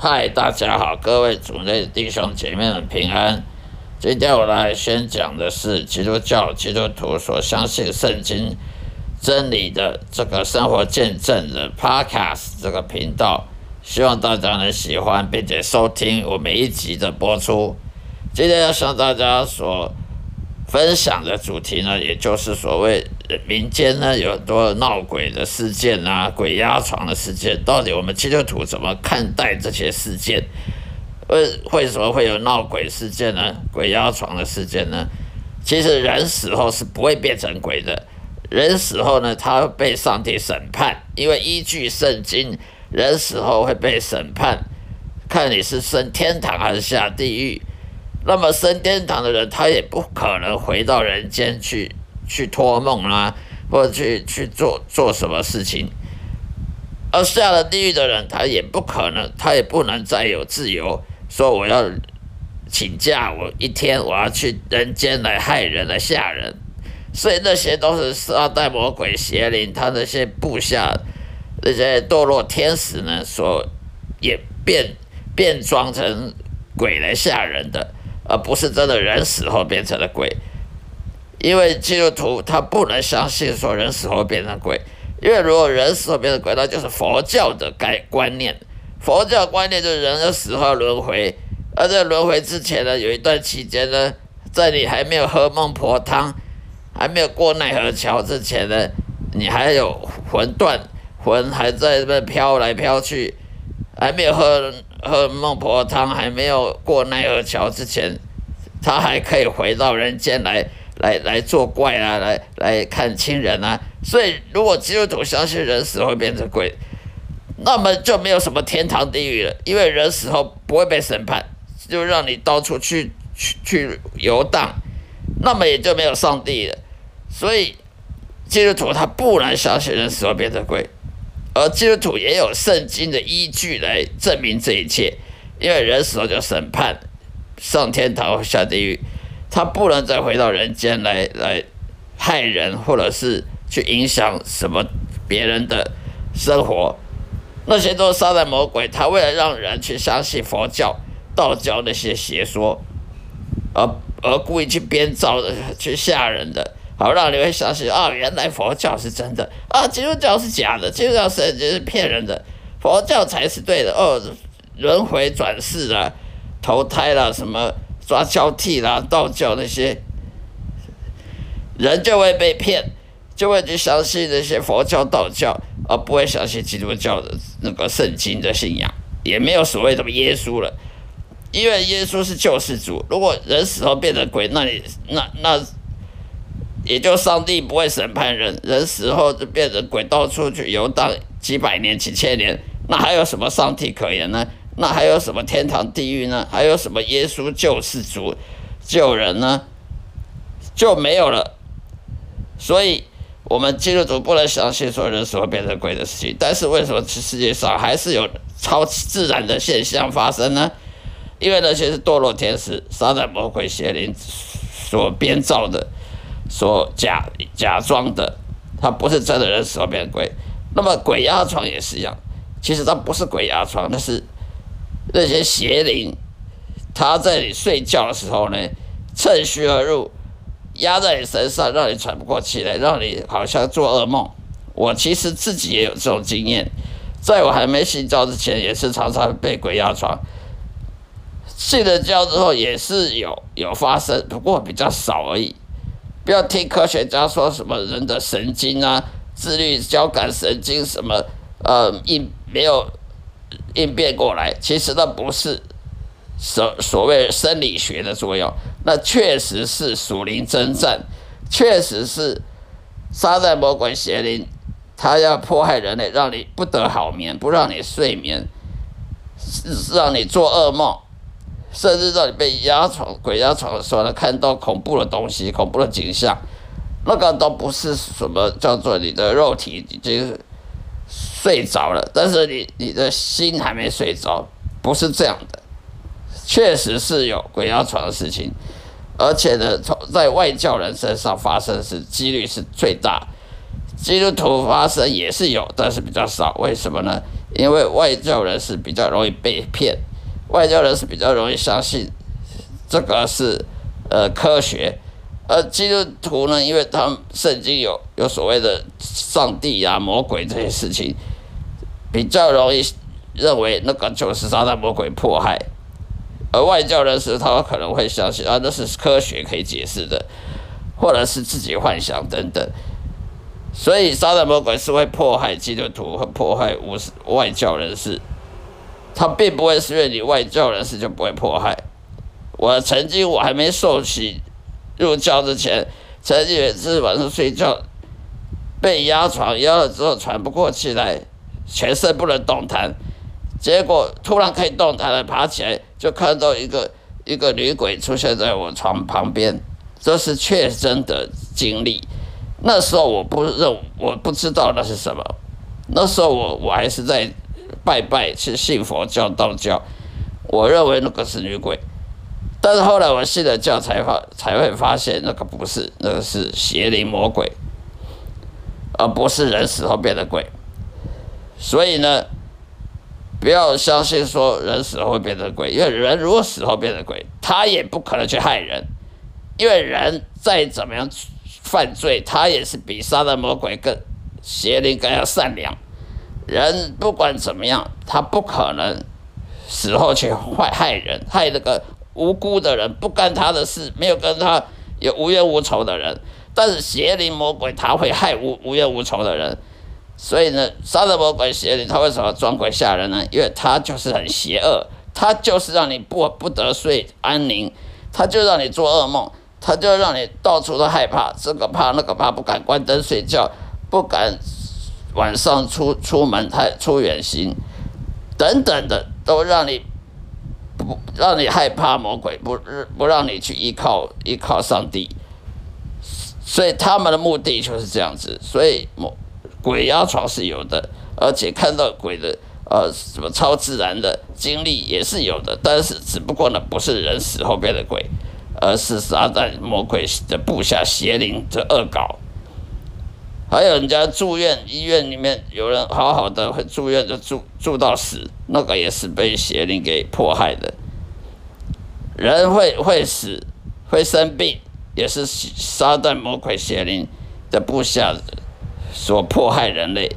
嗨，大家好，各位主内弟兄姐妹们平安。今天我来宣讲的是基督教基督徒所相信圣经真理的这个生活见证的 Podcast 这个频道，希望大家能喜欢并且收听我每一集的播出。今天要向大家所分享的主题呢，也就是所谓民间呢有很多闹鬼的事件啊，鬼压床的事件，到底我们基督徒怎么看待这些事件？为为什么会有闹鬼事件呢？鬼压床的事件呢？其实人死后是不会变成鬼的，人死后呢，他会被上帝审判，因为依据圣经，人死后会被审判，看你是升天堂还是下地狱。那么升天堂的人，他也不可能回到人间去去托梦啦，或者去去做做什么事情。而下了地狱的人，他也不可能，他也不能再有自由，说我要请假，我一天我要去人间来害人来吓人。所以那些都是撒旦魔鬼邪灵，他那些部下那些堕落天使呢，所也变变装成鬼来吓人的。而不是真的人死后变成了鬼，因为基督徒他不能相信说人死后变成鬼，因为如果人死后变成鬼，那就是佛教的概观念。佛教观念就是人的死后轮回，而在轮回之前呢，有一段期间呢，在你还没有喝孟婆汤，还没有过奈何桥之前呢，你还有魂断，魂还在那飘来飘去，还没有喝。喝孟婆汤还没有过奈何桥之前，他还可以回到人间来来来作怪啊，来来看亲人啊。所以，如果基督徒相信人死后会变成鬼，那么就没有什么天堂地狱了，因为人死后不会被审判，就让你到处去去去游荡，那么也就没有上帝了。所以，基督徒他不能相信人死后变成鬼。而基督徒也有圣经的依据来证明这一切，因为人死后就审判，上天堂或下地狱，他不能再回到人间来来害人，或者是去影响什么别人的生活，那些都是撒旦魔鬼，他为了让人去相信佛教、道教那些邪说，而而故意去编造的、去吓人的。好，让你会相信啊，原来佛教是真的啊，基督教是假的，基督教是是骗人的，佛教才是对的哦。轮回转世啊，投胎啦，什么抓交替啦，道教那些人就会被骗，就会去相信那些佛教、道教，而不会相信基督教的那个圣经的信仰，也没有所谓什么耶稣了，因为耶稣是救世主。如果人死后变成鬼，那你那那。也就上帝不会审判人，人死后就变成鬼，到处去游荡几百年、几千年，那还有什么上帝可言呢？那还有什么天堂、地狱呢？还有什么耶稣救世主救人呢？就没有了。所以，我们基督徒不能相信说人死后变成鬼的事情。但是，为什么世界上还是有超自然的现象发生呢？因为那些是堕落天使、撒旦魔鬼邪灵所编造的。所假假装的，他不是真的人死后变鬼。那么鬼压床也是一样，其实他不是鬼压床，那是那些邪灵，他在你睡觉的时候呢，趁虚而入，压在你身上，让你喘不过气来，让你好像做噩梦。我其实自己也有这种经验，在我还没信教之前，也是常常被鬼压床。信了教之后，也是有有发生，不过比较少而已。不要听科学家说什么人的神经啊、自律交感神经什么呃一没有应变过来，其实那不是所所谓生理学的作用，那确实是属灵征战，确实是撒旦魔鬼邪灵，他要迫害人类，让你不得好眠，不让你睡眠，让你做噩梦。甚至让你被压床、鬼压床的时候呢，看到恐怖的东西、恐怖的景象，那个都不是什么叫做你的肉体已经睡着了，但是你你的心还没睡着，不是这样的。确实是有鬼压床的事情，而且呢，从在外教人身上发生是几率是最大，基督徒发生也是有，但是比较少。为什么呢？因为外教人是比较容易被骗，外教人是比较容易相信这个是呃科学，而基督徒呢，因为他们圣经有有所谓的上帝、啊、魔鬼这些事情，比较容易认为那个就是撒旦魔鬼迫害，而外教人士他可能会相信啊，那是科学可以解释的，或者是自己幻想等等。所以，撒旦魔鬼是会迫害基督徒和迫害无外教人士，他并不会是因为你外教人士就不会迫害。我曾经我还没受洗入教之前，曾经有一次晚上睡觉被压床，压了之后喘不过气来，全身不能动弹，结果突然可以动弹了，爬起来就看到一个一个女鬼出现在我床旁边，这是确真的经历。那时候我不认，我不知道那是什么。那时候我我还是在拜拜，是信佛教、道教。我认为那个是女鬼，但是后来我信了教才发才会发现那个不是，那个是邪灵魔鬼，而不是人死后变的鬼。所以呢，不要相信说人死后会变成鬼，因为人如果死后变成鬼，他也不可能去害人，因为人再怎么样。犯罪，他也是比撒旦魔鬼更邪灵更要善良。人不管怎么样，他不可能死后去坏害人，害那个无辜的人，不干他的事，没有跟他有无冤无仇的人。但是邪灵魔鬼他会害无无冤无仇的人，所以呢，撒旦魔鬼邪灵他为什么装鬼吓人呢？因为他就是很邪恶，他就是让你不不得睡安宁，他就让你做噩梦。他就让你到处都害怕，这个怕那个怕，不敢关灯睡觉，不敢晚上出出门太出远行，等等的，都让你不让你害怕魔鬼，不不让你去依靠依靠上帝，所以他们的目的就是这样子。所以魔鬼压床是有的，而且看到鬼的呃什么超自然的经历也是有的，但是只不过呢，不是人死后变的鬼。而是撒旦魔鬼的部下邪灵的恶搞，还有人家住院，医院里面有人好好的会住院就住住到死，那个也是被邪灵给迫害的。人会会死会生病，也是撒旦魔鬼邪灵的部下所迫害人类。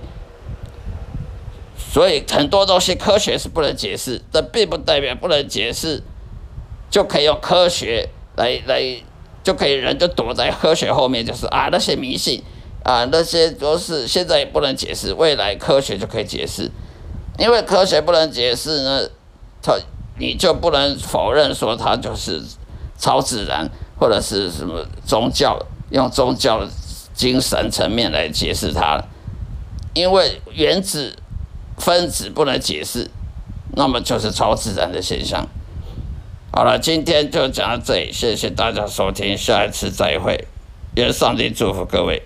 所以很多东西科学是不能解释，这并不代表不能解释就可以用科学。来来，就可以人就躲在科学后面，就是啊那些迷信啊那些都是现在也不能解释，未来科学就可以解释。因为科学不能解释呢，它你就不能否认说它就是超自然或者是什么宗教，用宗教精神层面来解释它。因为原子分子不能解释，那么就是超自然的现象。好了，今天就讲到这里，谢谢大家收听，下一次再会，愿上帝祝福各位。